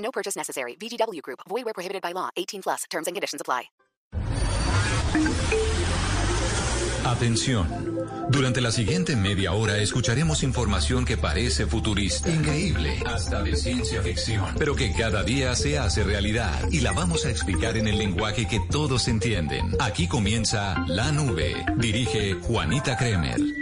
No purchase necessary. VGW Group. Void where prohibited by law. 18 plus. Terms and conditions apply. Atención. Durante la siguiente media hora escucharemos información que parece futurista, increíble, hasta de ciencia ficción, pero que cada día se hace realidad y la vamos a explicar en el lenguaje que todos entienden. Aquí comienza La Nube. Dirige Juanita Kremer.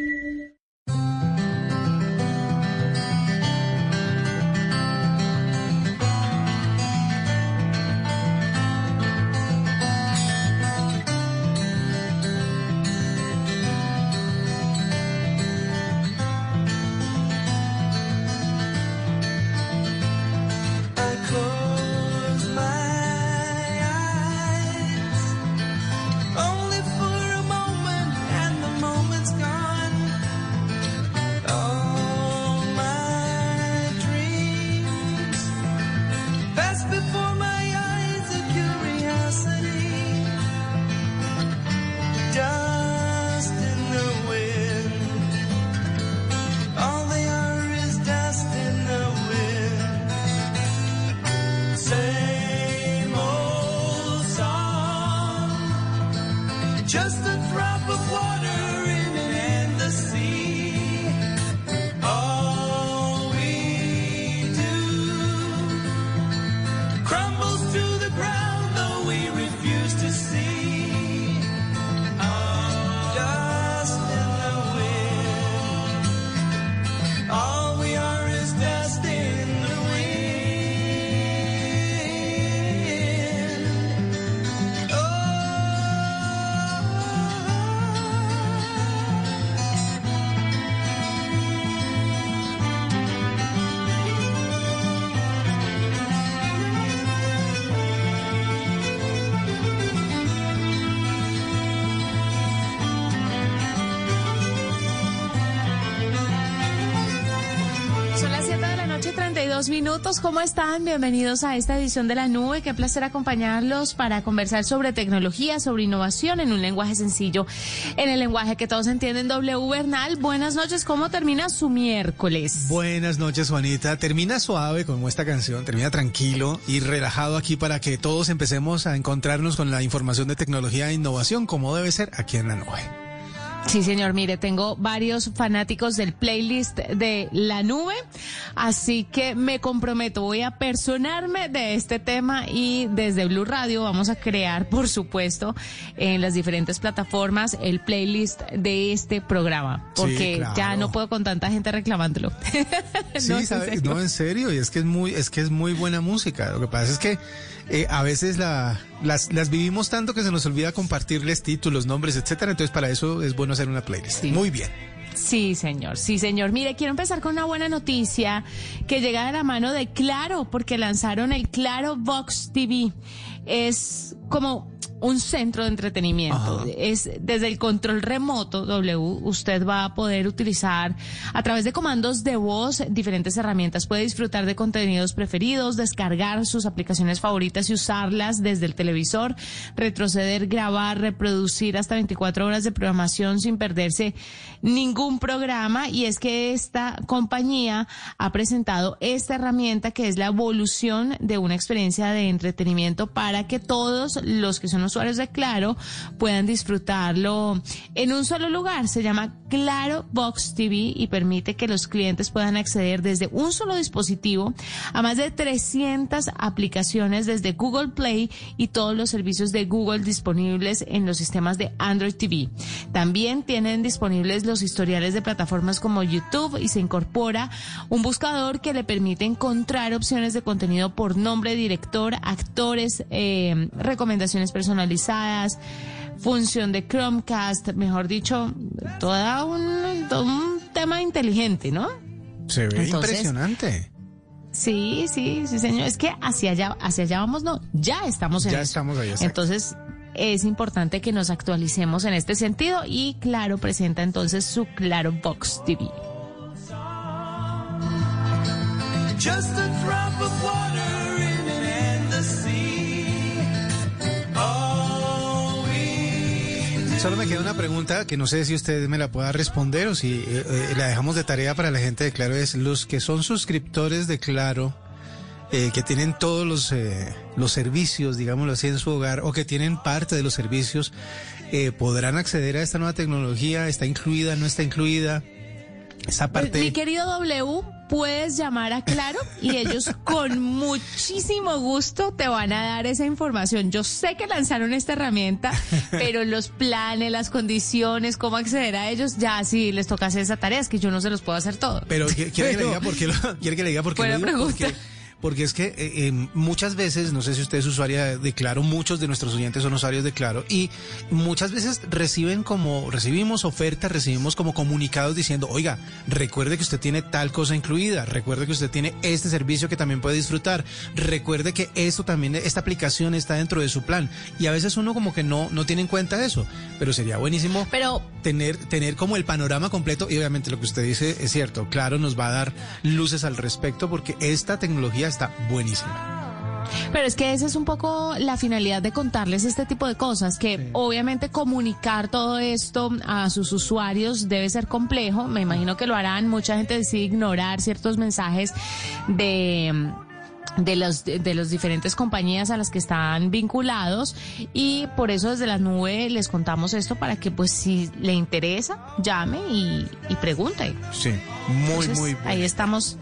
32 minutos. ¿Cómo están? Bienvenidos a esta edición de La Nube. Qué placer acompañarlos para conversar sobre tecnología, sobre innovación en un lenguaje sencillo, en el lenguaje que todos entienden. W Bernal, buenas noches. ¿Cómo termina su miércoles? Buenas noches, Juanita. Termina suave como esta canción, termina tranquilo y relajado aquí para que todos empecemos a encontrarnos con la información de tecnología e innovación como debe ser aquí en la nube. Sí, señor. Mire, tengo varios fanáticos del playlist de La Nube, así que me comprometo, voy a personarme de este tema y desde Blue Radio vamos a crear, por supuesto, en las diferentes plataformas el playlist de este programa, Sí, porque claro. ya no puedo con tanta gente reclamándolo. Sí, No, no, en serio, y es que es muy, es que es muy buena música. Lo que pasa es que eh, a veces la, las, las vivimos tanto que se nos olvida compartirles títulos, nombres, etcétera. Entonces, para eso es bueno hacer una playlist. Sí. Muy bien. Sí, señor, sí, señor. Mire, quiero empezar con una buena noticia que llega de la mano de Claro, porque lanzaron el Claro Box TV. Es como un centro de entretenimiento. Ajá. Es desde el control remoto W, usted va a poder utilizar a través de comandos de voz diferentes herramientas. Puede disfrutar de contenidos preferidos, descargar sus aplicaciones favoritas y usarlas desde el televisor, retroceder, grabar, reproducir hasta 24 horas de programación sin perderse ningún programa. Y es que esta compañía ha presentado esta herramienta que es la evolución de una experiencia de entretenimiento para que todos los que son usuarios de Claro puedan disfrutarlo en un solo lugar. Se llama Claro Box TV y permite que los clientes puedan acceder desde un solo dispositivo a más de 300 aplicaciones desde Google Play y todos los servicios de Google disponibles en los sistemas de Android TV. También tienen disponibles los historiales de plataformas como YouTube y se incorpora un buscador que le permite encontrar opciones de contenido por nombre, director, actores, eh, recomendaciones personalizadas, función de Chromecast, mejor dicho, toda un, todo un tema inteligente, ¿no? Se ve Entonces, impresionante. Sí, sí, sí, señor. Es que hacia allá, hacia allá vamos, no, ya estamos en Ya eso. estamos ahí, exacto. Entonces, es importante que nos actualicemos en este sentido y Claro presenta entonces su Claro Box TV. Just a drop of water Solo me queda una pregunta que no sé si usted me la pueda responder o si eh, eh, la dejamos de tarea para la gente de Claro. Es los que son suscriptores de Claro, eh, que tienen todos los, eh, los servicios, digámoslo así, en su hogar o que tienen parte de los servicios, podrán acceder a esta nueva tecnología. ¿Está incluida? ¿No está incluida? Esa parte. Pues, Mi querido W, puedes llamar a Claro y ellos con muchísimo gusto te van a dar esa información. Yo sé que lanzaron esta herramienta, pero los planes, las condiciones, cómo acceder a ellos, ya sí les toca hacer esa tarea, es que yo no se los puedo hacer todo. Pero ¿qui- quiere que le diga por qué lo, quiere que le diga por qué Buena lo digo? pregunta. Porque, porque es que eh, eh, muchas veces, no sé si usted es usuaria de Claro, muchos de nuestros oyentes son usuarios de Claro y muchas veces reciben como, recibimos ofertas, recibimos como comunicados diciendo, oiga, recuerde que usted tiene tal cosa incluida, recuerde que usted tiene este servicio que también puede disfrutar, recuerde que esto también, esta aplicación está dentro de su plan y a veces uno como que no, no tiene en cuenta eso, pero sería buenísimo Pero tener, tener como el panorama completo y obviamente lo que usted dice es cierto, claro, nos va a dar luces al respecto porque esta tecnología está buenísima. Pero es que esa es un poco la finalidad de contarles este tipo de cosas, que obviamente comunicar todo esto a sus usuarios debe ser complejo, me imagino que lo harán, mucha gente decide ignorar ciertos mensajes de de los de los diferentes compañías a las que están vinculados y por eso desde la nube les contamos esto para que pues si le interesa llame y, y pregunte. Sí, muy, Entonces, muy bueno. Ahí estamos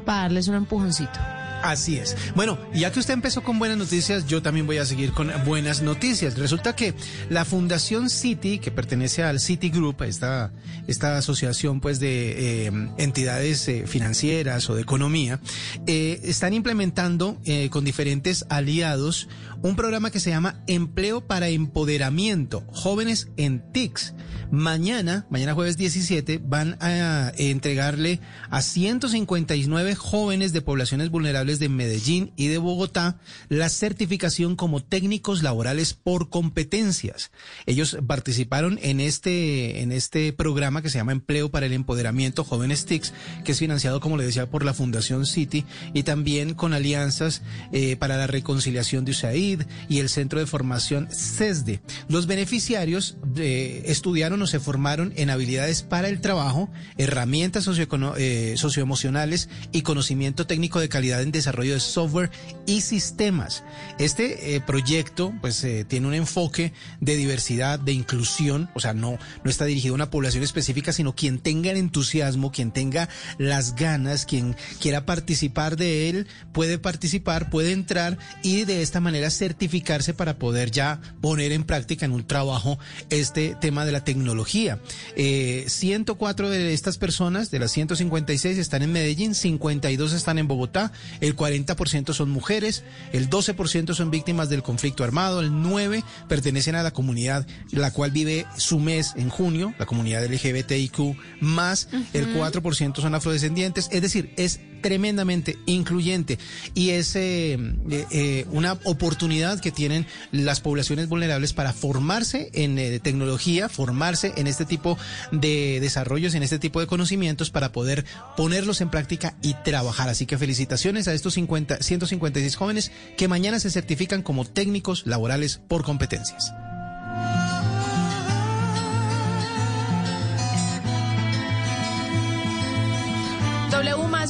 para darles un empujoncito. Así es. Bueno, ya que usted empezó con buenas noticias, yo también voy a seguir con buenas noticias. Resulta que la Fundación City, que pertenece al City Group, esta, esta asociación pues de eh, entidades eh, financieras o de economía, eh, están implementando con diferentes aliados un programa que se llama Empleo para Empoderamiento, Jóvenes en TICS. Mañana, mañana jueves 17, van a entregarle a 159 jóvenes de poblaciones vulnerables de Medellín y de Bogotá la certificación como técnicos laborales por competencias. Ellos participaron en este, en este programa que se llama Empleo para el Empoderamiento Jóvenes TICS, que es financiado, como le decía, por la Fundación City y también con alianzas eh, para la reconciliación de USAID y el Centro de Formación CESDE. Los beneficiarios eh, estudiaron o se formaron en habilidades para el trabajo, herramientas eh, socioemocionales y conocimiento técnico de calidad en desarrollo de software y sistemas. Este eh, proyecto pues eh, tiene un enfoque de diversidad, de inclusión, o sea, no, no está dirigido a una población específica, sino quien tenga el entusiasmo, quien tenga las ganas, quien quiera participar de él, puede participar, puede entrar y de esta manera certificarse para poder ya poner en práctica en un trabajo este tema de la tecnología. Eh, 104 de estas personas, de las 156, están en Medellín, 52 están en Bogotá, 40% son mujeres, el 12% son víctimas del conflicto armado, el 9% pertenecen a la comunidad la cual vive su mes en junio, la comunidad LGBTIQ, más el 4% son afrodescendientes, es decir, es tremendamente incluyente y es eh, eh, eh, una oportunidad que tienen las poblaciones vulnerables para formarse en eh, tecnología, formarse en este tipo de desarrollos, en este tipo de conocimientos para poder ponerlos en práctica y trabajar. Así que felicitaciones a estos 50, 156 jóvenes que mañana se certifican como técnicos laborales por competencias.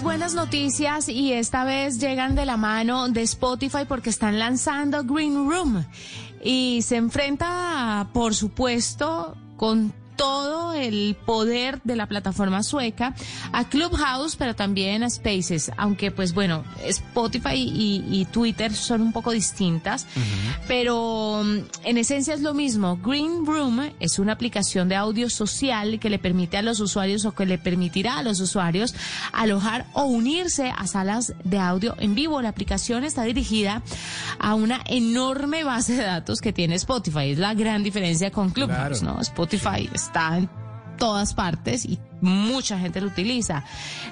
Buenas noticias y esta vez llegan de la mano de Spotify porque están lanzando Green Room. Y se enfrenta, por supuesto, con todo el poder de la plataforma sueca a Clubhouse, pero también a Spaces, aunque pues bueno, Spotify y, y Twitter son un poco distintas, pero mm, en esencia es lo mismo. Green Room es una aplicación de audio social que le permite a los usuarios o que le permitirá a los usuarios alojar o unirse a salas de audio en vivo. La aplicación está dirigida a una enorme base de datos que tiene Spotify. Es la gran diferencia con Clubhouse, Claro. ¿no? Spotify está en todas partes y mucha gente lo utiliza.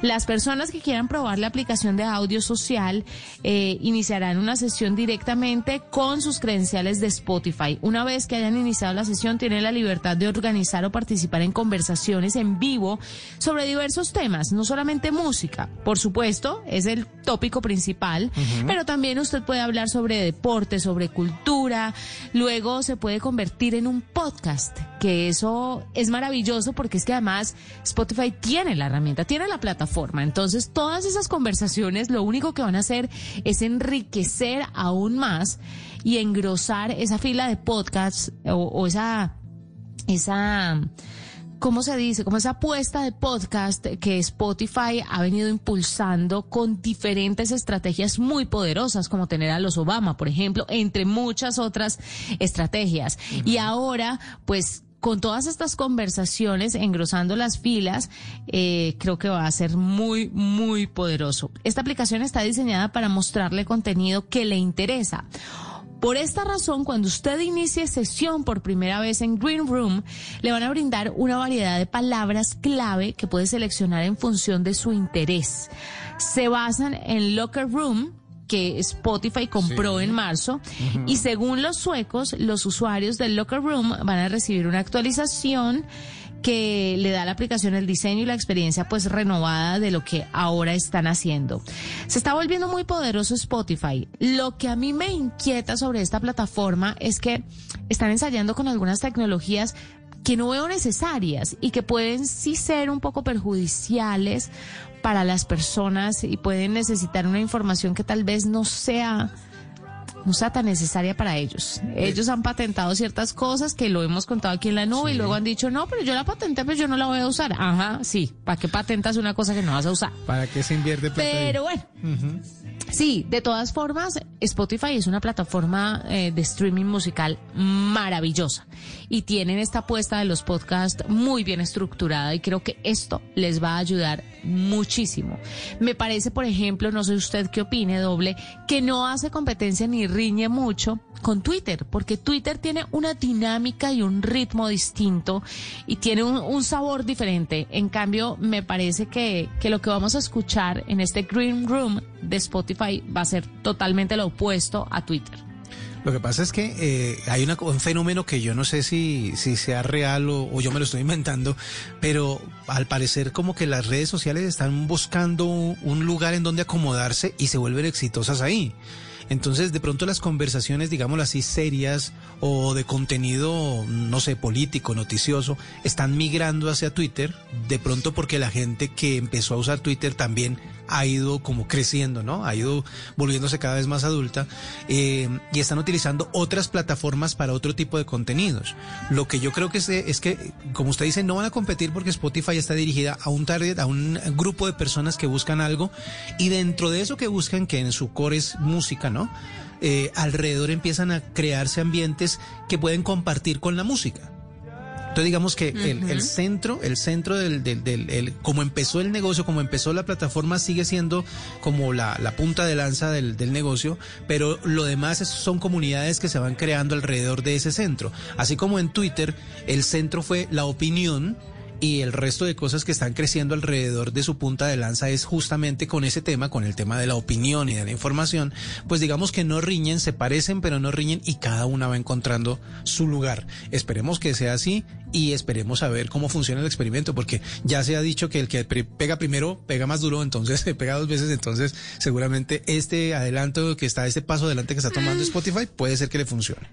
Las personas que quieran probar la aplicación de audio social eh, iniciarán una sesión directamente con sus credenciales de Spotify. Una vez que hayan iniciado la sesión, tienen la libertad de organizar o participar en conversaciones en vivo sobre diversos temas, no solamente música. Por supuesto, es el tópico principal, pero también usted puede hablar sobre deporte, sobre cultura. Luego se puede convertir en un podcast, que eso es maravilloso porque es que además Spotify tiene la herramienta, tiene la plataforma. Entonces, todas esas conversaciones lo único que van a hacer es enriquecer aún más y engrosar esa fila de podcasts o, o esa, esa, ¿cómo se dice? Como esa apuesta de podcast que Spotify ha venido impulsando con diferentes estrategias muy poderosas, como tener a los Obama, por ejemplo, entre muchas otras estrategias. Y ahora, pues, con todas estas conversaciones, engrosando las filas, eh, creo que va a ser muy, muy poderoso. Esta aplicación está diseñada para mostrarle contenido que le interesa. Por esta razón, cuando usted inicie sesión por primera vez en Green Room, le van a brindar una variedad de palabras clave que puede seleccionar en función de su interés. Se basan en Locker Room, que Spotify compró en marzo y según los suecos, los usuarios del Locker Room van a recibir una actualización que le da a la aplicación el diseño y la experiencia pues renovada de lo que ahora están haciendo. Se está volviendo muy poderoso Spotify. Lo que a mí me inquieta sobre esta plataforma es que están ensayando con algunas tecnologías que no veo necesarias y que pueden sí ser un poco perjudiciales para las personas y pueden necesitar una información que tal vez no sea no sea tan necesaria para ellos. Ellos han patentado ciertas cosas que lo hemos contado aquí en la nube y luego han dicho, no, pero yo la patenté, pero yo no la voy a usar. Ajá, sí, ¿para qué patentas una cosa que no vas a usar? ¿Para qué se invierte ahí? Pero bueno, sí, de todas formas, Spotify es una plataforma eh, de streaming musical maravillosa y tienen esta apuesta de los podcasts muy bien estructurada y creo que esto les va a ayudar muchísimo. Me parece, por ejemplo, no sé usted qué opine, doble, que no hace competencia ni riñe mucho con Twitter, porque Twitter tiene una dinámica y un ritmo distinto y tiene un, sabor diferente. En cambio, me parece que, que lo que vamos a escuchar en este Green Room de Spotify va a ser totalmente lo opuesto a Twitter. Lo que pasa es que eh, hay un fenómeno que yo no sé si, si sea real o, o yo me lo estoy inventando, pero al parecer como que las redes sociales están buscando un lugar en donde acomodarse y se vuelven exitosas ahí. Entonces, de pronto las conversaciones, digámoslo así, serias o de contenido, no sé, político, noticioso, están migrando hacia Twitter, de pronto porque la gente que empezó a usar Twitter también ha ido como creciendo, ¿no? Ha ido volviéndose cada vez más adulta eh, y están utilizando otras plataformas para otro tipo de contenidos. Lo que yo creo que es, es que, como usted dice, no van a competir porque Spotify está dirigida a un target, a un grupo de personas que buscan algo y dentro de eso que buscan, que en su core es música, ¿no? Eh, alrededor empiezan a crearse ambientes que pueden compartir con la música. Entonces digamos que el, el centro, el centro del, del, del- el- como empezó el negocio, como empezó la plataforma, sigue siendo como la, la punta de lanza del, del negocio, pero lo demás es- son comunidades que se van creando alrededor de ese centro. Así como en Twitter, el centro fue la opinión y el resto de cosas que están creciendo alrededor de su punta de lanza es justamente con ese tema, con el tema de la opinión y de la información, pues digamos que no riñen, se parecen pero no riñen y cada una va encontrando su lugar. Esperemos que sea así y esperemos a ver cómo funciona el experimento, porque ya se ha dicho que el que pega primero pega más duro, entonces se pega dos veces, entonces seguramente este adelanto que está, este paso adelante que está tomando Spotify puede ser que le funcione.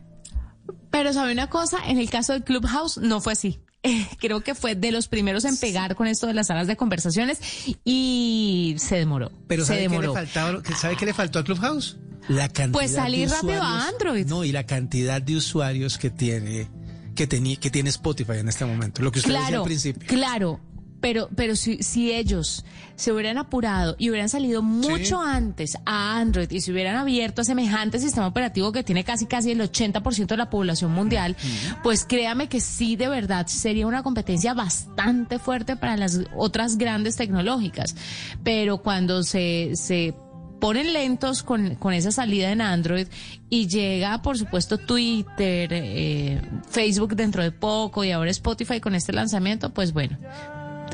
Pero sabe una cosa, en el caso del Clubhouse no fue así. Eh, creo que fue de los primeros en pegar con esto de las salas de conversaciones y se demoró. Pero se ¿sabe qué, le demoró. faltaba, ¿sabe qué le faltó a Clubhouse? La cantidad Pues salir de rápido a Android. No, y la cantidad de usuarios que tiene que, teni- que tiene Spotify en este momento. Lo que usted decía Claro, al principio. claro. Pero, pero si, si ellos se hubieran apurado y hubieran salido mucho antes a Android y se hubieran abierto a semejante sistema operativo que tiene casi casi el 80% de la población mundial, pues créame que sí de verdad sería una competencia bastante fuerte para las otras grandes tecnológicas. Pero cuando se, se ponen lentos con, con esa salida en Android y llega, por supuesto, Twitter, eh, Facebook dentro de poco y ahora Spotify con este lanzamiento, pues bueno,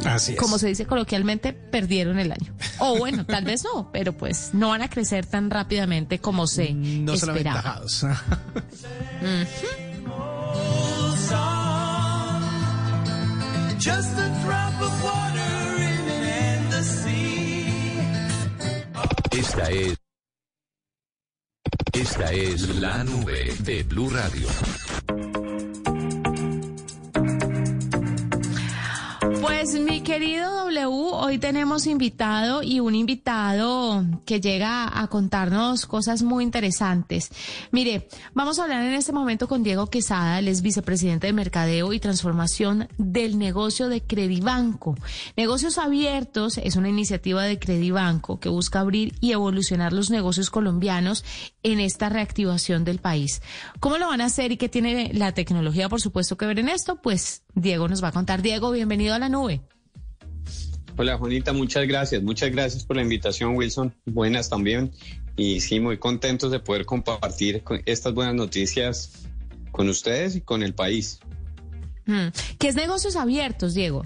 Así es. como se dice coloquialmente, perdieron el año. O bueno, tal vez no, pero pues no van a crecer tan rápidamente como se no son esperaba. aventajados. Just a drop of water in an endless sea. Esta es. Esta es la nube de Blue Radio. Pues mi querido W, hoy tenemos invitado y un invitado que llega a contarnos cosas muy interesantes. Mire, vamos a hablar en este momento con Diego Quesada, él es vicepresidente de Mercadeo y Transformación del negocio de Credibanco. Negocios Abiertos es una iniciativa de Credibanco que busca abrir y evolucionar los negocios colombianos en esta reactivación del país. ¿Cómo lo van a hacer y qué tiene la tecnología, por supuesto, que ver en esto? Pues Diego nos va a contar. Diego, bienvenido a la nube. Hola Juanita, muchas gracias. Muchas gracias por la invitación, Wilson. Buenas también. Y sí, muy contentos de poder compartir estas buenas noticias con ustedes y con el país. Mm. ¿Qué es negocios abiertos, Diego?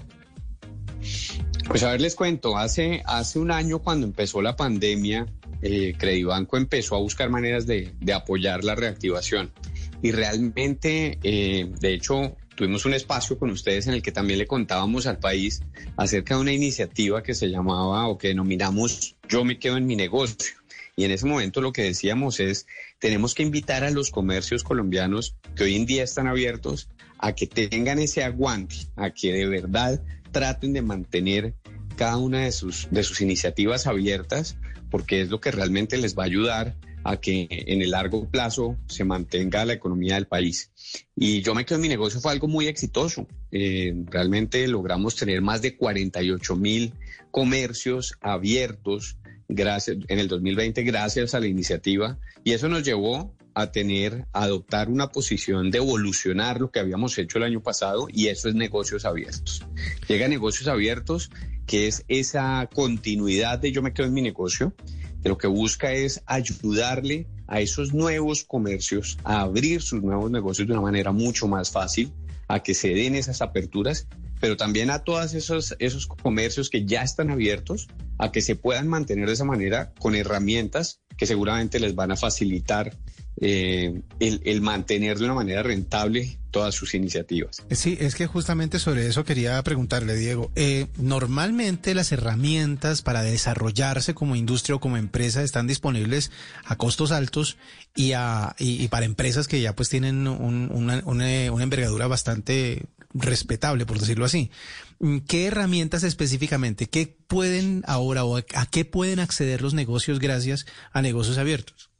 Pues a ver, les cuento, hace, hace un año cuando empezó la pandemia, eh, Credibanco empezó a buscar maneras de, de apoyar la reactivación. Y realmente, eh, de hecho, tuvimos un espacio con ustedes en el que también le contábamos al país acerca de una iniciativa que se llamaba o que denominamos Yo me quedo en mi negocio. Y en ese momento lo que decíamos es, tenemos que invitar a los comercios colombianos que hoy en día están abiertos a que tengan ese aguante, a que de verdad traten de mantener cada una de sus, de sus iniciativas abiertas, porque es lo que realmente les va a ayudar a que en el largo plazo se mantenga la economía del país. Y yo me quedo en mi negocio fue algo muy exitoso. Eh, realmente logramos tener más de 48 mil comercios abiertos gracias, en el 2020 gracias a la iniciativa y eso nos llevó a tener, a adoptar una posición de evolucionar lo que habíamos hecho el año pasado y eso es negocios abiertos. Llega negocios abiertos, que es esa continuidad de yo me quedo en mi negocio, que lo que busca es ayudarle a esos nuevos comercios a abrir sus nuevos negocios de una manera mucho más fácil, a que se den esas aperturas, pero también a todos esos, esos comercios que ya están abiertos, a que se puedan mantener de esa manera con herramientas que seguramente les van a facilitar eh, el, el mantener de una manera rentable todas sus iniciativas. Sí, es que justamente sobre eso quería preguntarle, Diego. Eh, normalmente las herramientas para desarrollarse como industria o como empresa están disponibles a costos altos y, a, y, para empresas que ya pues tienen un- una, una- una envergadura bastante respetable, por decirlo así. Mm, ¿Qué herramientas específicamente? ¿Qué pueden ahora o a, qué pueden acceder los negocios gracias a negocios abiertos?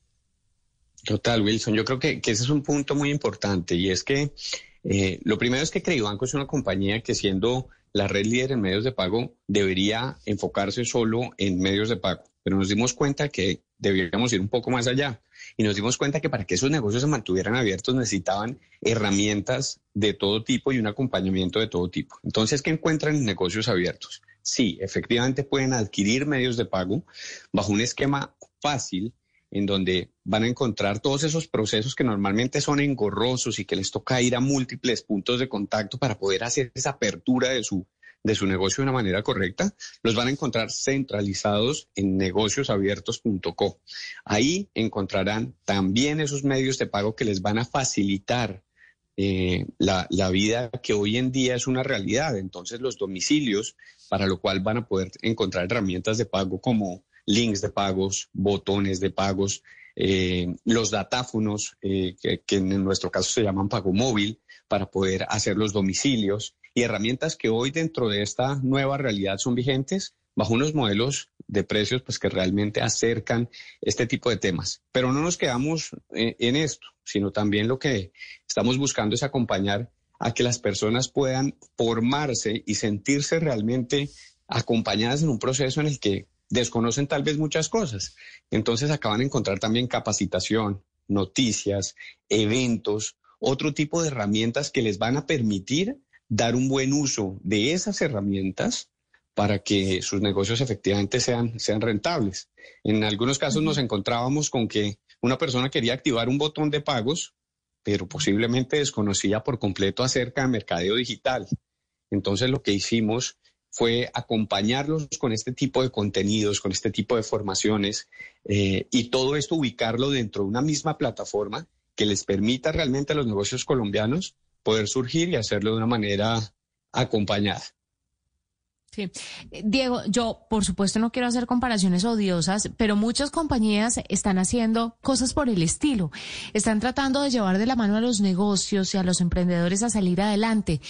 Total, Wilson. Yo creo que, que ese es un punto muy importante y es que eh, lo primero es que Credibanco es una compañía que siendo la red líder en medios de pago debería enfocarse solo en medios de pago, pero nos dimos cuenta que deberíamos ir un poco más allá y nos dimos cuenta que para que esos negocios se mantuvieran abiertos necesitaban herramientas de todo tipo y un acompañamiento de todo tipo. Entonces, ¿qué encuentran en negocios abiertos? Sí, efectivamente pueden adquirir medios de pago bajo un esquema fácil en donde van a encontrar todos esos procesos que normalmente son engorrosos y que les toca ir a múltiples puntos de contacto para poder hacer esa apertura de su, de su negocio de una manera correcta, los van a encontrar centralizados en negociosabiertos.co. Ahí encontrarán también esos medios de pago que les van a facilitar eh, la, la vida que hoy en día es una realidad. Entonces los domicilios, para lo cual van a poder encontrar herramientas de pago como links de pagos, botones de pagos, eh, los datáfonos, eh, que, que en nuestro caso se llaman pago móvil, para poder hacer los domicilios y herramientas que hoy dentro de esta nueva realidad son vigentes bajo unos modelos de precios pues que realmente acercan este tipo de temas. Pero no nos quedamos eh, en esto, sino también lo que estamos buscando es acompañar a que las personas puedan formarse y sentirse realmente acompañadas en un proceso en el que desconocen tal vez muchas cosas. Entonces acaban de encontrar también capacitación, noticias, eventos, otro tipo de herramientas que les van a permitir dar un buen uso de esas herramientas para que sus negocios efectivamente sean, sean rentables. En algunos casos nos encontrábamos con que una persona quería activar un botón de pagos, pero posiblemente desconocía por completo acerca de mercadeo digital. Entonces lo que hicimos fue acompañarlos con este tipo de contenidos, con este tipo de formaciones eh, y todo esto ubicarlo dentro de una misma plataforma que les permita realmente a los negocios colombianos poder surgir y hacerlo de una manera acompañada. Sí. Eh, Diego, yo por supuesto no quiero hacer comparaciones odiosas, pero muchas compañías están haciendo cosas por el estilo. Están tratando de llevar de la mano a los negocios y a los emprendedores a salir adelante.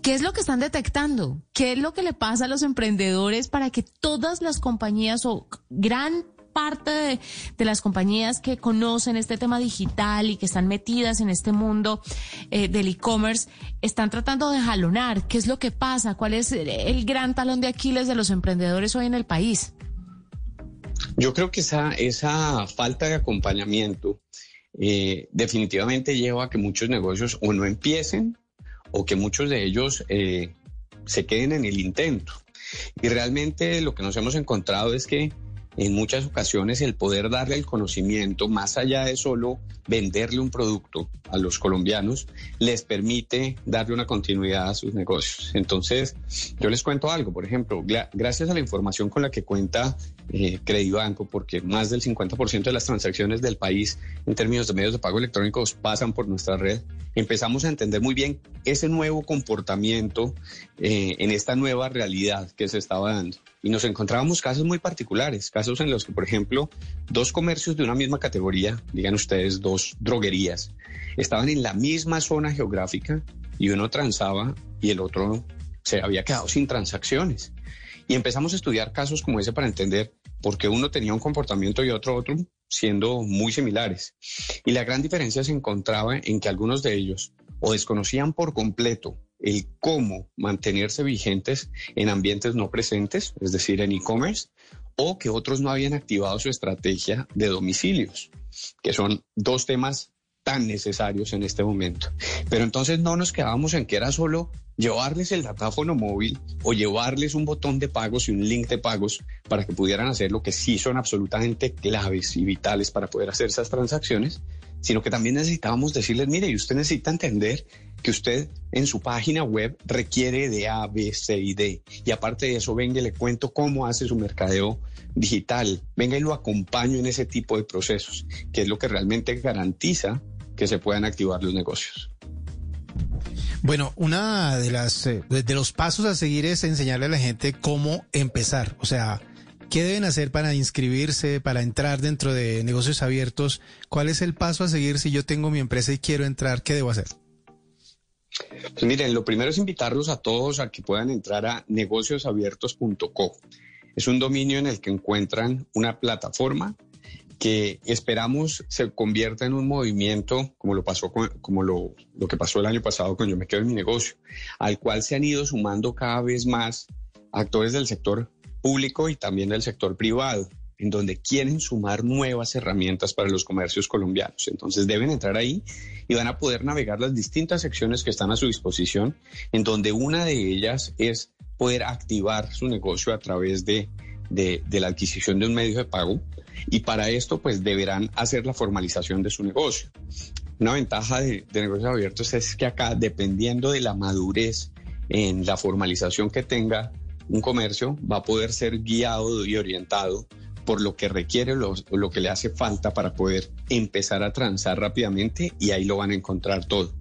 ¿Qué es lo que están detectando? ¿Qué es lo que le pasa a los emprendedores para que todas las compañías o gran parte de, las compañías que conocen este tema digital y que están metidas en este mundo eh, del e-commerce están tratando de jalonar? ¿Qué es lo que pasa? ¿Cuál es el gran talón de Aquiles de los emprendedores hoy en el país? Yo creo que esa, esa falta de acompañamiento eh, definitivamente lleva a que muchos negocios o no empiecen o que muchos de ellos eh, se queden en el intento. Y realmente lo que nos hemos encontrado es que en muchas ocasiones el poder darle el conocimiento, más allá de solo venderle un producto a los colombianos, les permite darle una continuidad a sus negocios. Entonces, yo les cuento algo, por ejemplo, gracias a la información con la que cuenta eh, Credibanco, porque más del 50% de las transacciones del país en términos de medios de pago electrónicos pasan por nuestra red, empezamos a entender muy bien ese nuevo comportamiento eh, en esta nueva realidad que se estaba dando. Y nos encontrábamos casos muy particulares, casos en los que, por ejemplo, dos comercios de una misma categoría, digan ustedes, dos droguerías, estaban en la misma zona geográfica y uno transaba y el otro se había quedado sin transacciones. Y empezamos a estudiar casos como ese para entender por qué uno tenía un comportamiento y otro otro, siendo muy similares. Y la gran diferencia se encontraba en que algunos de ellos o desconocían por completo el cómo mantenerse vigentes en ambientes no presentes, es decir, en e-commerce, o que otros no habían activado su estrategia de domicilios, que son dos temas tan necesarios en este momento. Pero entonces no nos quedábamos en que era solo llevarles el datáfono móvil o llevarles un botón de pagos y un link de pagos para que pudieran hacer lo que sí son absolutamente claves y vitales para poder hacer esas transacciones, sino que también necesitábamos decirles, mire, usted necesita entender que usted en su página web requiere de A, B, C y D. Y aparte de eso, venga y le cuento cómo hace su mercadeo digital. Venga y lo acompaño en ese tipo de procesos, que es lo que realmente garantiza que se puedan activar los negocios. Bueno, una de las de los pasos a seguir es enseñarle a la gente cómo empezar, o sea, qué deben hacer para inscribirse, para entrar dentro de negocios abiertos, cuál es el paso a seguir si yo tengo mi empresa y quiero entrar, qué debo hacer. Pues miren, lo primero es invitarlos a todos a que puedan entrar a negociosabiertos.co. Es un dominio en el que encuentran una plataforma que esperamos se convierta en un movimiento como lo pasó con, como lo, lo que pasó el año pasado con Yo me quedo en mi negocio, al cual se han ido sumando cada vez más actores del sector público y también del sector privado, en donde quieren sumar nuevas herramientas para los comercios colombianos. Entonces deben entrar ahí y van a poder navegar las distintas secciones que están a su disposición, en donde una de ellas es poder activar su negocio a través de, de, de la adquisición de un medio de pago y para esto, pues deberán hacer la formalización de su negocio. Una ventaja de, negocios abiertos es que acá, dependiendo de la madurez en la formalización que tenga un comercio, va a poder ser guiado y orientado por lo que requiere, lo, lo que le hace falta para poder empezar a transar rápidamente y ahí lo van a encontrar todo.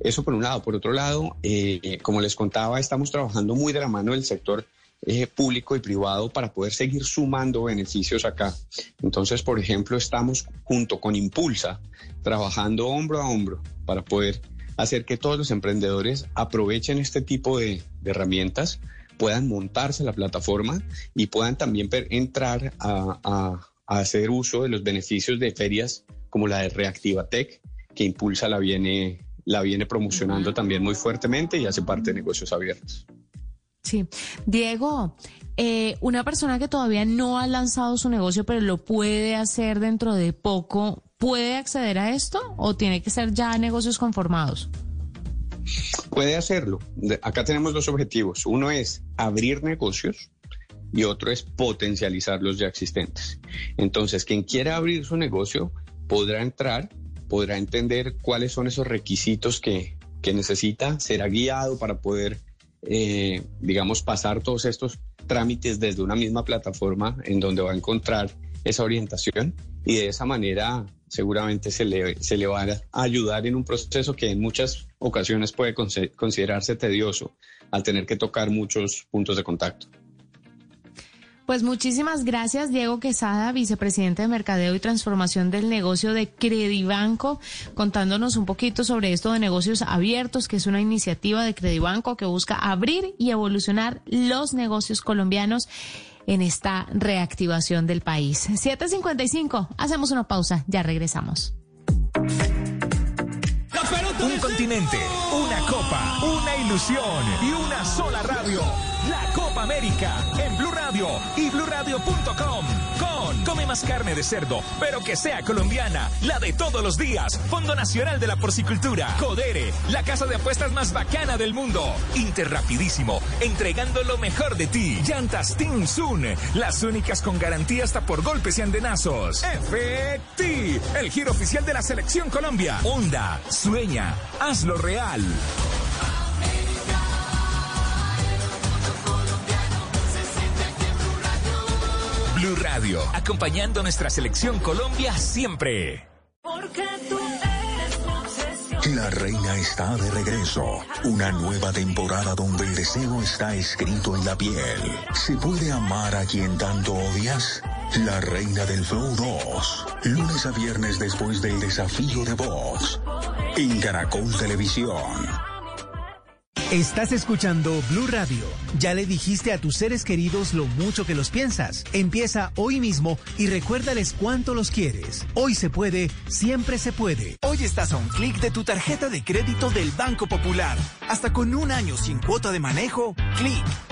Eso por un lado. Por otro lado, eh, como les contaba, estamos trabajando muy de la mano del sector eh, público y privado para poder seguir sumando beneficios acá. Entonces, por ejemplo, estamos junto con Impulsa trabajando hombro a hombro para poder hacer que todos los emprendedores aprovechen este tipo de, de herramientas, puedan montarse la plataforma y puedan también entrar a, a, a, hacer uso de los beneficios de ferias como la de Reactiva Tech, que Impulsa la viene, la viene promocionando también muy fuertemente y hace parte de negocios abiertos. Sí. Diego, eh, una persona que todavía no ha lanzado su negocio, pero lo puede hacer dentro de poco, ¿puede acceder a esto o tiene que ser ya negocios conformados? Puede hacerlo. Acá tenemos dos objetivos. Uno es abrir negocios y otro es potencializar los ya existentes. Entonces, quien quiera abrir su negocio podrá entrar, podrá entender cuáles son esos requisitos que, que necesita, será guiado para poder, eh, digamos, pasar todos estos trámites desde una misma plataforma en donde va a encontrar esa orientación y de esa manera seguramente se le, se le va a ayudar en un proceso que en muchas ocasiones puede considerarse tedioso al tener que tocar muchos puntos de contacto. Pues muchísimas gracias, Diego Quesada, vicepresidente de Mercadeo y Transformación del Negocio de Credibanco, contándonos un poquito sobre esto de negocios abiertos, que es una iniciativa de Credibanco que busca abrir y evolucionar los negocios colombianos en esta reactivación del país. 7.55, hacemos una pausa, ya regresamos. Un continente, una copa, una ilusión y una sola radio. América en Blue Radio y BlueRadio.com. Con Come más carne de cerdo, pero que sea colombiana, la de todos los días. Fondo Nacional de la Porcicultura. Codere, la casa de apuestas más bacana del mundo. Interrapidísimo, entregando lo mejor de ti. Llantas Team Sun, las únicas con garantía hasta por golpes y andenazos. FT, el giro oficial de la Selección Colombia. Onda, sueña, hazlo real. Radio, acompañando nuestra selección Colombia siempre. La reina está de regreso. Una nueva temporada donde el deseo está escrito en la piel. ¿Se puede amar a quien tanto odias? La reina del Flow 2. Lunes a viernes después del desafío de voz. En Caracol Televisión. Estás escuchando Blue Radio. Ya le dijiste a tus seres queridos lo mucho que los piensas. Empieza hoy mismo y recuérdales cuánto los quieres. Hoy se puede, siempre se puede. Hoy estás a un clic de tu tarjeta de crédito del Banco Popular. Hasta con un año sin cuota de manejo, clic.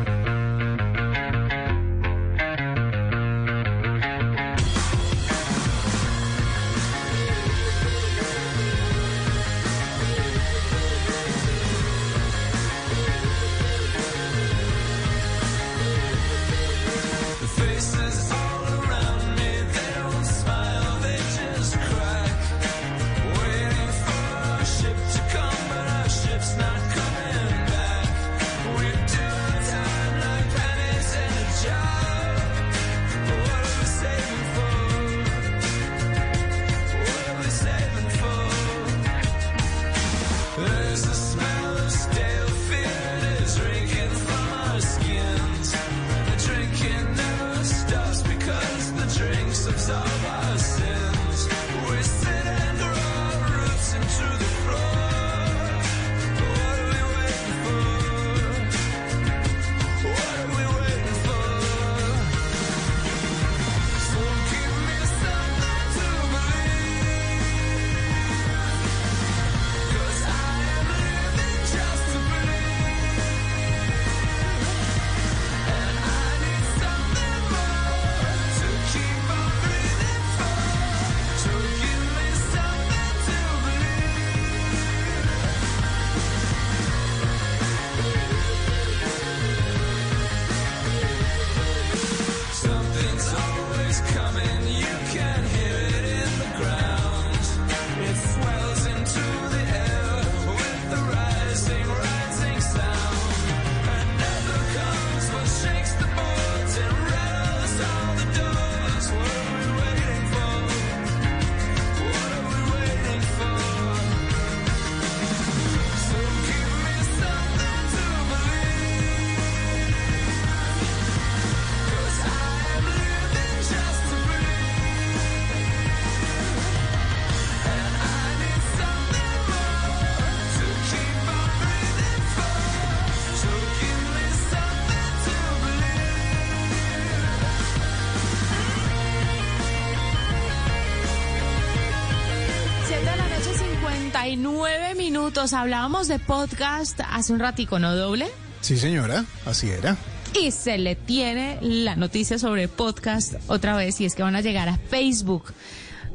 Minutos. Hablábamos de podcast hace un ratico, ¿no, doble? Sí, señora, así era. Y se le tiene la noticia sobre podcast otra vez y es que van a llegar a Facebook.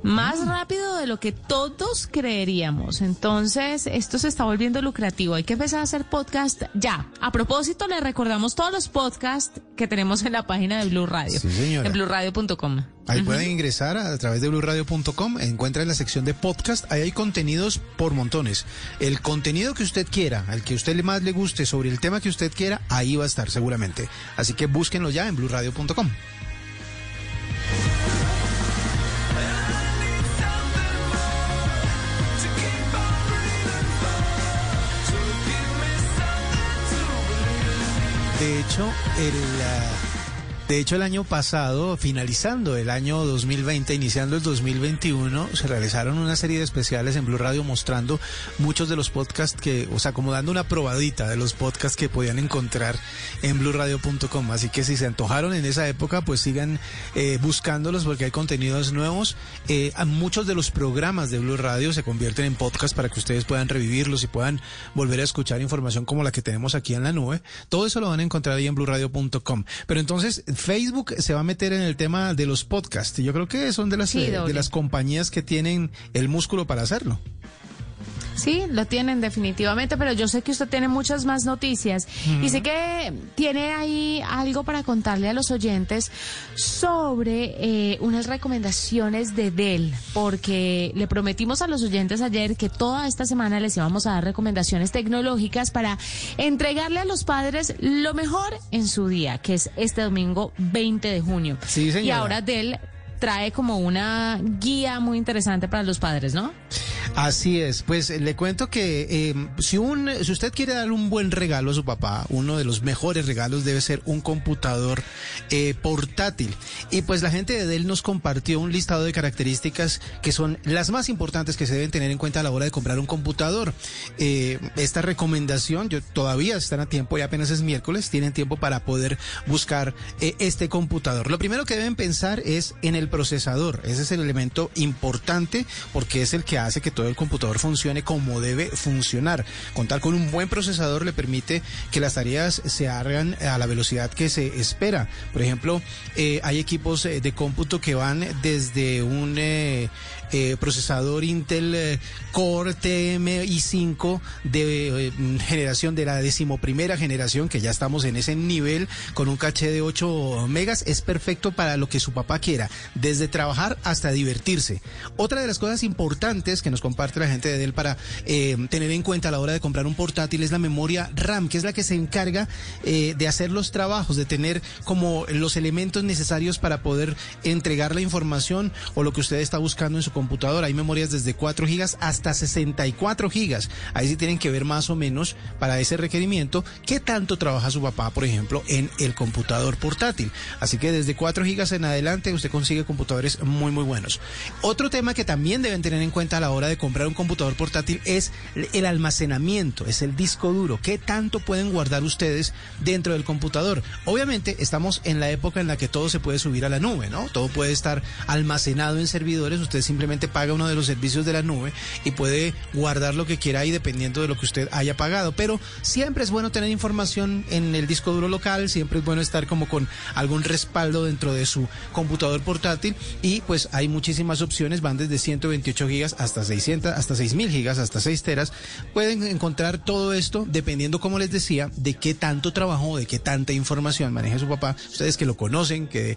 Más rápido de lo que todos creeríamos. Entonces, esto se está volviendo lucrativo. Hay que empezar a hacer podcast ya. A propósito, le recordamos todos los podcasts que tenemos en la página de Blue Radio. Sí, señora. En blueradio.com. Ahí pueden ingresar a, a través de blurradio.com, encuentran la sección de podcast, ahí hay contenidos por montones. El contenido que usted quiera, al que usted más le guste, sobre el tema que usted quiera, ahí va a estar seguramente. Así que búsquenlo ya en blurradio.com. De hecho, el, ah, de hecho, el año pasado, finalizando el año 2020, iniciando el 2021, se realizaron una serie de especiales en Blue Radio mostrando muchos de los podcasts que, o sea, como dando una probadita de los podcasts que podían encontrar en bluradio.com. Así que si se antojaron en esa época, pues sigan eh, buscándolos porque hay contenidos nuevos. Eh, muchos de los programas de Blue Radio se convierten en podcasts para que ustedes puedan revivirlos y puedan volver a escuchar información como la que tenemos aquí en la nube. Todo eso lo van a encontrar ahí en bluradio.com. Pero entonces, Facebook se va a meter en el tema de los podcasts. Yo creo que son de las, Sí, eh, de las compañías que tienen el músculo para hacerlo. Sí, lo tienen definitivamente, pero yo sé que usted tiene muchas más noticias y sé que tiene ahí algo para contarle a los oyentes sobre eh, unas recomendaciones de Dell, porque le prometimos a los oyentes ayer que toda esta semana les íbamos a dar recomendaciones tecnológicas para entregarle a los padres lo mejor en su día, que es este domingo 20 de junio. Sí, Y señora. ahora Dell trae como una guía muy interesante para los padres, ¿no? Así es, pues eh, le cuento que eh, si un si usted quiere darle un buen regalo a su papá, uno de los mejores regalos debe ser un computador eh, portátil. Y pues la gente de Dell nos compartió un listado de características que son las más importantes que se deben tener en cuenta a la hora de comprar un computador. Eh, esta recomendación, yo todavía están a tiempo, y apenas es miércoles, tienen tiempo para poder buscar eh, este computador. Lo primero que deben pensar es en el procesador. Ese es el elemento importante porque es el que hace que todo el computador funcione como debe funcionar. Contar con un buen procesador le permite que las tareas se hagan a la velocidad que se espera. Por ejemplo, eh, hay equipos eh, de cómputo que van desde un eh, eh, procesador Intel eh, Core TMI5 de eh, generación de la decimoprimera generación, que ya estamos en ese nivel con un caché de 8 megas, es perfecto para lo que su papá quiera, desde trabajar hasta divertirse. Otra de las cosas importantes que nos comparte la gente de Dell para eh, tener en cuenta a la hora de comprar un portátil es la memoria RAM, que es la que se encarga eh, de hacer los trabajos, de tener como los elementos necesarios para poder entregar la información o lo que usted está buscando en su computadora. Hay memorias desde 4 gigas hasta 64 gigas. Ahí sí tienen que ver más o menos para ese requerimiento qué tanto trabaja su papá, por ejemplo, en el computador portátil. Así que desde 4 gigas en adelante usted consigue computadores muy muy buenos. Otro tema que también deben tener en cuenta a la hora de comprar un computador portátil es el almacenamiento, es el disco duro. ¿Qué tanto pueden guardar ustedes dentro del computador? Obviamente estamos en la época en la que todo se puede subir a la nube, ¿no? Todo puede estar almacenado en servidores, usted simplemente paga uno de los servicios de la nube y puede guardar lo que quiera ahí dependiendo de lo que usted haya pagado. Pero siempre es bueno tener información en el disco duro local, siempre es bueno estar como con algún respaldo dentro de su computador portátil y pues hay muchísimas opciones, van desde 128 gigas hasta 600, hasta 6000 gigas, hasta 6 teras. Pueden encontrar todo esto dependiendo, como les decía, de qué tanto trabajo, de qué tanta información maneja su papá. Ustedes que lo conocen, que,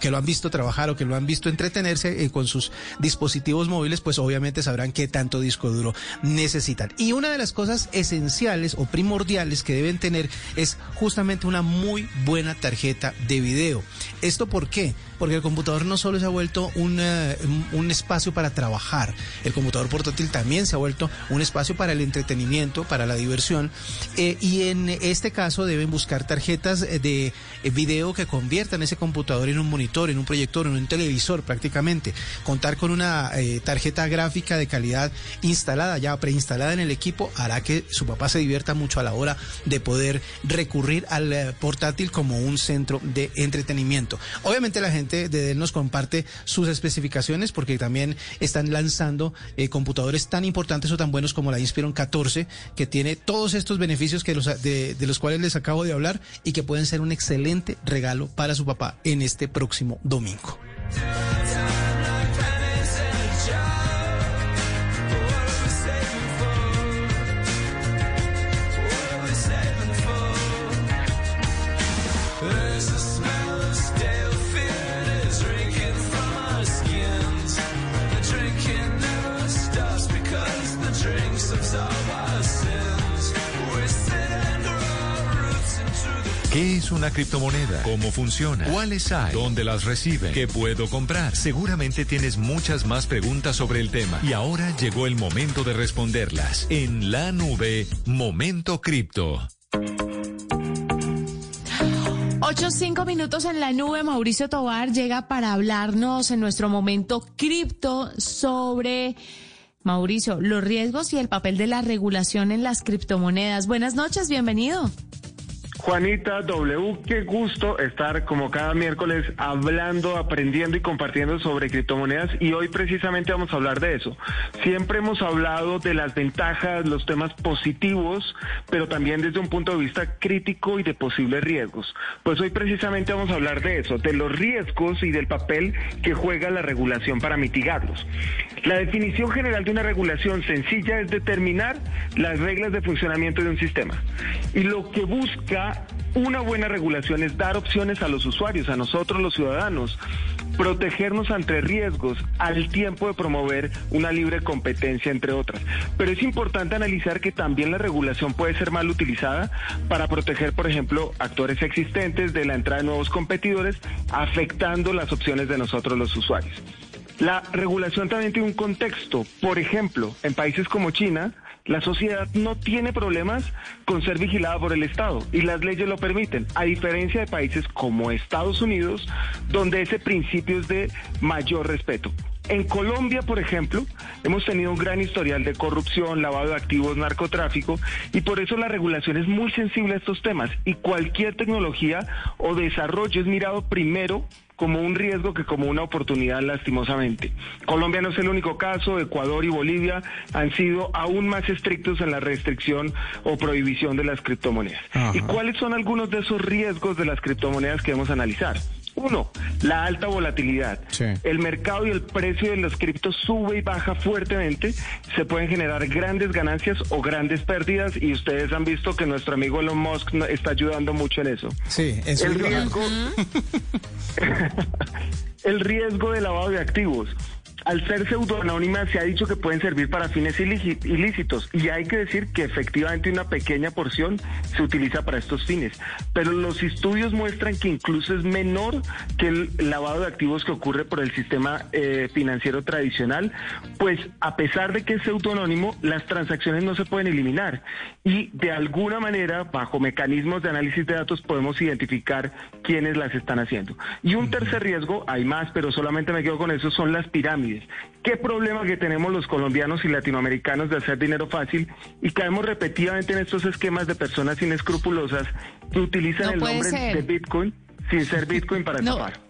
que lo han visto trabajar o que lo han visto entretenerse eh, con sus dispositivos móviles, pues obviamente sabrán qué tanto disco duro necesitan. Y una de las cosas esenciales o primordiales que deben tener es justamente una muy buena tarjeta de video. ¿Esto por qué? Porque el computador no solo se ha vuelto un, eh, un- espacio para trabajar, el computador portátil también se ha vuelto un espacio para el entretenimiento, para la diversión, eh, y en este caso deben buscar tarjetas eh, de video que conviertan ese computador en un monitor, en un proyector, en un televisor prácticamente. Contar con una tarjeta gráfica de calidad instalada, ya preinstalada en el equipo, hará que su papá se divierta mucho a la hora de poder recurrir al portátil como un centro de entretenimiento. Obviamente la gente de Dell nos comparte sus especificaciones porque también están lanzando eh, computadores tan importantes o tan buenos como la Inspiron 14 que tiene todos estos beneficios que de los cuales les acabo de hablar y que pueden ser un excelente regalo para su papá en este próximo domingo. ¿Qué es una criptomoneda? ¿Cómo funciona? ¿Cuáles hay? ¿Dónde las reciben? ¿Qué puedo comprar? Seguramente tienes muchas más preguntas sobre el tema y ahora llegó el momento de responderlas. En la nube, Momento Cripto. Ocho, cinco minutos en la nube. Mauricio Tobar llega para hablarnos en nuestro momento cripto sobre, Mauricio, los riesgos y el papel de la regulación en las criptomonedas. Buenas noches, bienvenido. Juanita W, qué gusto estar como cada miércoles hablando, aprendiendo y compartiendo sobre criptomonedas y hoy precisamente vamos a hablar de eso. Siempre hemos hablado de las ventajas, los temas positivos, pero también desde un punto de vista crítico y de posibles riesgos. Pues hoy precisamente vamos a hablar de eso, de los riesgos y del papel que juega la regulación para mitigarlos. La definición general de una regulación sencilla es determinar las reglas de funcionamiento de un sistema. Y lo que busca una buena regulación es dar opciones a los usuarios, a nosotros los ciudadanos, protegernos ante riesgos al tiempo de promover una libre competencia, entre otras. Pero es importante analizar que también la regulación puede ser mal utilizada para proteger, por ejemplo, actores existentes de la entrada de nuevos competidores, afectando las opciones de nosotros los usuarios. La regulación también tiene un contexto. Por ejemplo, en países como China, la sociedad no tiene problemas con ser vigilada por el Estado y las leyes lo permiten, a diferencia de países como Estados Unidos, donde ese principio es de mayor respeto. En Colombia, por ejemplo, hemos tenido un gran historial de corrupción, lavado de activos, narcotráfico, y por eso la regulación es muy sensible a estos temas. Y cualquier tecnología o desarrollo es mirado primero como un riesgo que como una oportunidad, lastimosamente. Colombia no es el único caso, Ecuador y Bolivia han sido aún más estrictos en la restricción o prohibición de las criptomonedas. ¿Y cuáles son algunos de esos riesgos de las criptomonedas que debemos analizar? Uno, la alta volatilidad. El mercado y el precio de los criptos sube y baja fuertemente. Se pueden generar grandes ganancias o grandes pérdidas y ustedes han visto que nuestro amigo Elon Musk está ayudando mucho en eso. Sí, eso El es lo- riesgo, el riesgo de lavado de activos. Al ser pseudoanónima se ha dicho que pueden servir para fines ilíci- ilícitos y hay que decir que efectivamente una pequeña porción se utiliza para estos fines. Pero los estudios muestran que incluso es menor que el lavado de activos que ocurre por el sistema eh, financiero tradicional, pues a pesar de que es pseudoanónimo, las transacciones no se pueden eliminar y de alguna manera, bajo mecanismos de análisis de datos, podemos identificar quiénes las están haciendo. Y un tercer riesgo, hay más, pero solamente me quedo con eso, son las pirámides. ¿Qué problema que tenemos los colombianos y latinoamericanos de hacer dinero fácil y caemos repetidamente en estos esquemas de personas inescrupulosas que utilizan No el nombre ser. de Bitcoin sin ser Bitcoin para No. estafar?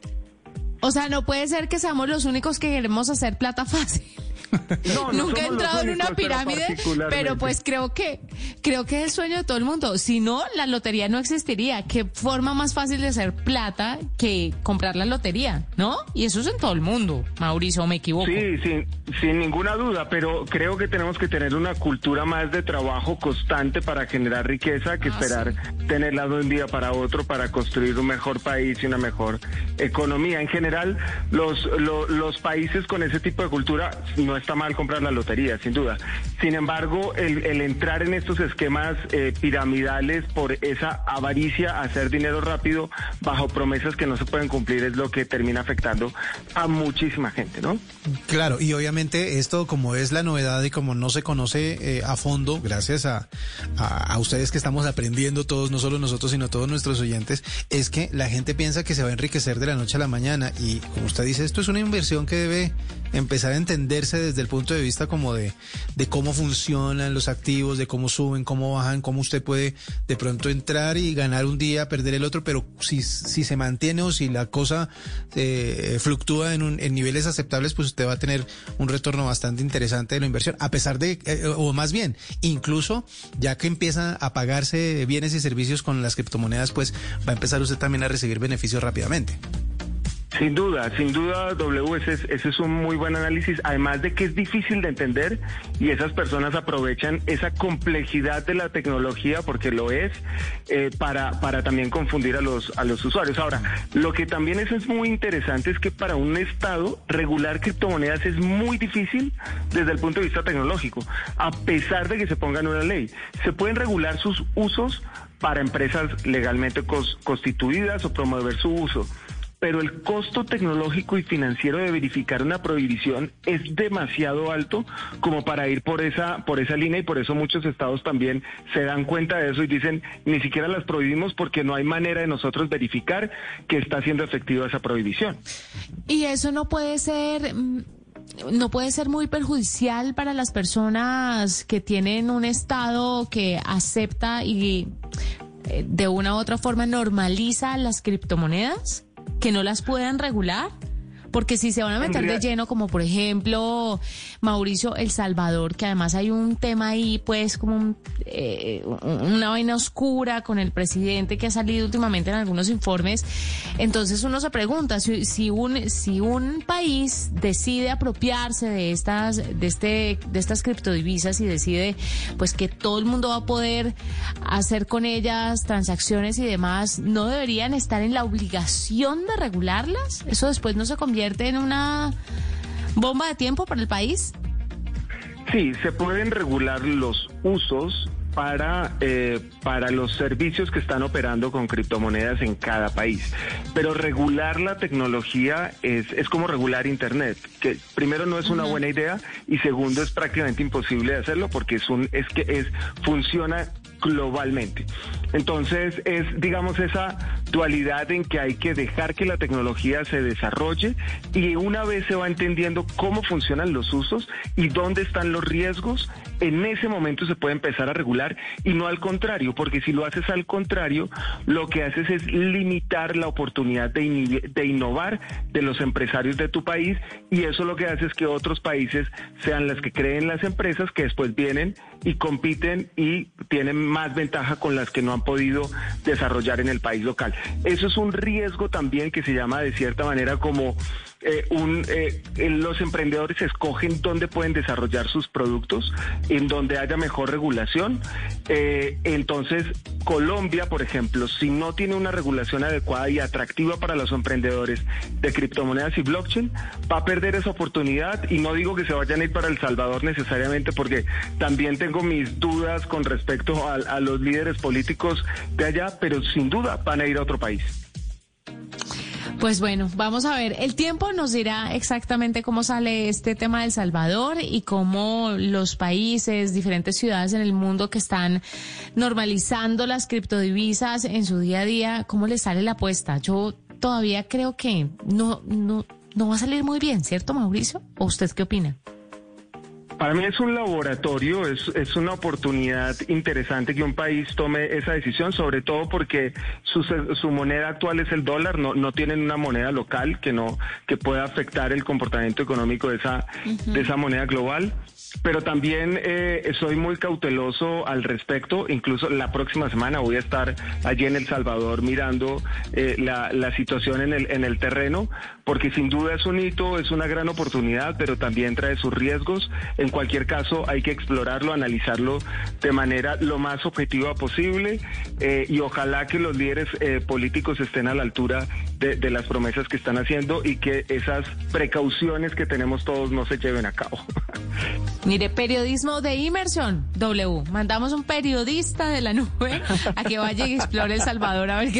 O sea, no puede ser que seamos los únicos que queremos hacer plata fácil. No, no Nunca he los entrado en una pirámide, pero pues creo que creo que es el sueño de todo el mundo. Si no, la lotería no existiría. Qué forma más fácil de hacer plata que comprar la lotería, ¿no? Y eso es en todo el mundo. Mauricio, ¿o me equivoco? Sí, sin, sin ninguna duda, pero creo que tenemos que tener una cultura más de trabajo constante para generar riqueza que Ah, esperar tenerla de un día para otro para construir un mejor país y una mejor economía. En general, los, lo- los países con ese tipo de cultura no está mal comprar la lotería, sin duda. Sin embargo, el, entrar en estos esquemas eh, piramidales por esa avaricia, hacer dinero rápido bajo promesas que no se pueden cumplir es lo que termina afectando a muchísima gente, ¿no? Claro, y obviamente esto como es la novedad y como no se conoce eh, a fondo, gracias a, a, a ustedes que estamos aprendiendo todos, no solo nosotros, sino todos nuestros oyentes, es que la gente piensa que se va a enriquecer de la noche a la mañana y como usted dice, esto es una inversión que debe empezar a entenderse desde el punto de vista como de, cómo funcionan los activos, de cómo suben, cómo bajan, cómo usted puede de pronto entrar y ganar un día, perder el otro, pero si, si se mantiene o si la cosa eh, fluctúa en, un, en niveles aceptables, pues usted va a tener un retorno bastante interesante de la inversión, a pesar de, eh, o más bien, incluso ya que empieza a pagarse bienes y servicios con las criptomonedas, pues va a empezar usted también a recibir beneficios rápidamente. Sin duda, sin duda, W, ese es, un muy buen análisis, además de que es difícil de entender y esas personas aprovechan esa complejidad de la tecnología, porque lo es, eh, para, para también confundir a los, a los usuarios. Ahora, lo que también es, es muy interesante es que para un Estado regular criptomonedas es muy difícil desde el punto de vista tecnológico, a pesar de que se ponga en una ley. Se pueden regular sus usos para empresas legalmente constituidas o promover su uso pero el costo tecnológico y financiero de verificar una prohibición es demasiado alto como para ir por esa por esa línea y por eso muchos estados también se dan cuenta de eso y dicen ni siquiera las prohibimos porque no hay manera de nosotros verificar que está siendo efectiva esa prohibición. Y eso no puede ser, mm, no puede ser muy perjudicial para las personas que tienen un estado que acepta y eh, de una u otra forma normaliza las criptomonedas, que no las puedan regular. Porque si se van a meter de lleno, como por ejemplo Mauricio El Salvador, que además hay un tema ahí, pues como un, eh, un- una vaina oscura con el presidente que ha salido últimamente en algunos informes, entonces uno se pregunta si, si un si un país decide apropiarse de estas de este de estas criptodivisas y decide pues que todo el mundo va a poder hacer con ellas transacciones y demás, no deberían estar en la obligación de regularlas. Eso después no se convierte en una bomba de tiempo para el país. Sí, se pueden regular los usos para, eh, para los servicios que están operando con criptomonedas en cada país. Pero regular la tecnología es, es como regular Internet, que primero no es una buena idea y segundo es prácticamente imposible de hacerlo porque es, un, es que es, funciona globalmente. Entonces es, digamos, esa dualidad en que hay que dejar que la tecnología se desarrolle y una vez se va entendiendo cómo funcionan los usos y dónde están los riesgos, en ese momento se puede empezar a regular y no al contrario, porque si lo haces al contrario, lo que haces es limitar la oportunidad de, de innovar de los empresarios de tu país y eso lo que hace es que otros países sean las que creen las empresas que después vienen y compiten y tienen más ventaja con las que no han podido desarrollar en el país local. Eso es un riesgo también que se llama de cierta manera como eh, un, eh, eh, los emprendedores escogen dónde pueden desarrollar sus productos, en donde haya mejor regulación. Entonces, Colombia, por ejemplo, si no tiene una regulación adecuada y atractiva para los emprendedores de criptomonedas y blockchain, va a perder esa oportunidad y no digo que se vayan a ir para El Salvador necesariamente porque también tengo mis dudas con respecto a los líderes políticos de allá, pero sin duda van a ir a otro país. Pues bueno, vamos a ver. El tiempo nos dirá exactamente cómo sale este tema del Salvador y cómo los países, diferentes ciudades en el mundo que están normalizando las criptodivisas en su día a día, cómo les sale la apuesta. Yo todavía creo que no, no, no va a salir muy bien, ¿cierto, Mauricio? ¿O usted qué opina? Para mí es un laboratorio, es, es una oportunidad interesante que un país tome esa decisión, sobre todo porque su, su moneda actual es el dólar, no, no tienen una moneda local que no que pueda afectar el comportamiento económico de esa, de esa moneda global. Pero también eh, soy muy cauteloso al respecto. Incluso la próxima semana voy a estar allí en El Salvador mirando eh, la, situación en el, en el terreno, porque sin duda es un hito, es una gran oportunidad, pero también trae sus riesgos. En cualquier caso, hay que explorarlo, analizarlo de manera lo más objetiva posible eh, y ojalá que los líderes eh, políticos estén a la altura de, de las promesas que están haciendo y que esas precauciones que tenemos todos no se lleven a cabo. Mire, periodismo de inmersión, W. Mandamos un periodista de la nube a que vaya y explore El Salvador a ver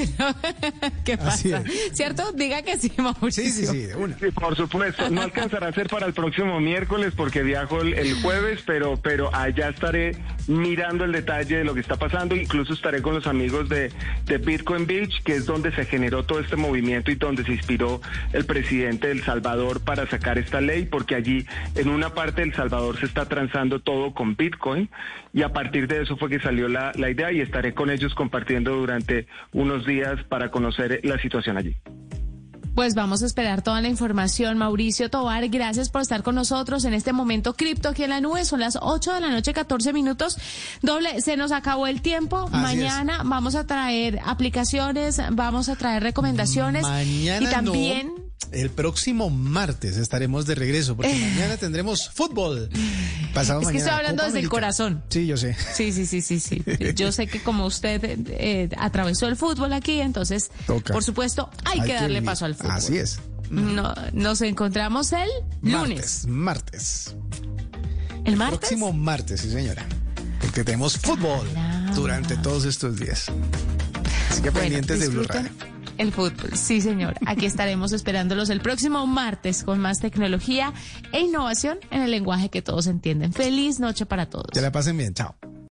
qué, pasa. ¿Cierto? Diga que sí, Mauricio. Sí, sí, sí, de una. Sí, por supuesto, no alcanzará a ser para el próximo miércoles porque viajo el, el jueves, pero, pero allá estaré mirando el detalle de lo que está pasando. Incluso estaré con los amigos de, de Bitcoin Beach, que es donde se generó todo este movimiento movimiento y donde se inspiró el presidente de El Salvador para sacar esta ley, porque allí en una parte de El Salvador se está transando todo con Bitcoin y a partir de eso fue que salió la, la idea y estaré con ellos compartiendo durante unos días para conocer la situación allí. Pues vamos a esperar toda la información. Mauricio Tobar, gracias por estar con nosotros en este momento cripto aquí en la nube. Son las 8 de la noche, 14 minutos. Doble, se nos acabó el tiempo. Así Mañana vamos a traer aplicaciones, vamos a traer recomendaciones. Mañana y también... no. El próximo martes estaremos de regreso porque mañana tendremos fútbol. Pasado Es que mañana, estoy hablando Copa desde el corazón. Sí, yo sé. Sí, sí, sí, sí, sí. Yo sé que como usted eh, atravesó el fútbol aquí, entonces, Toca. por supuesto, hay, que darle paso al fútbol. Así es. No, nos encontramos el lunes. Martes. Martes. ¿El martes? Próximo martes, sí, señora. Porque tenemos fútbol durante todos estos días. Así que Bueno, pendientes de Blue Radio. El fútbol, sí señor. Aquí estaremos esperándolos el próximo martes con más tecnología e innovación en el lenguaje que todos entienden. Feliz noche para todos. Que la pasen bien. Chao.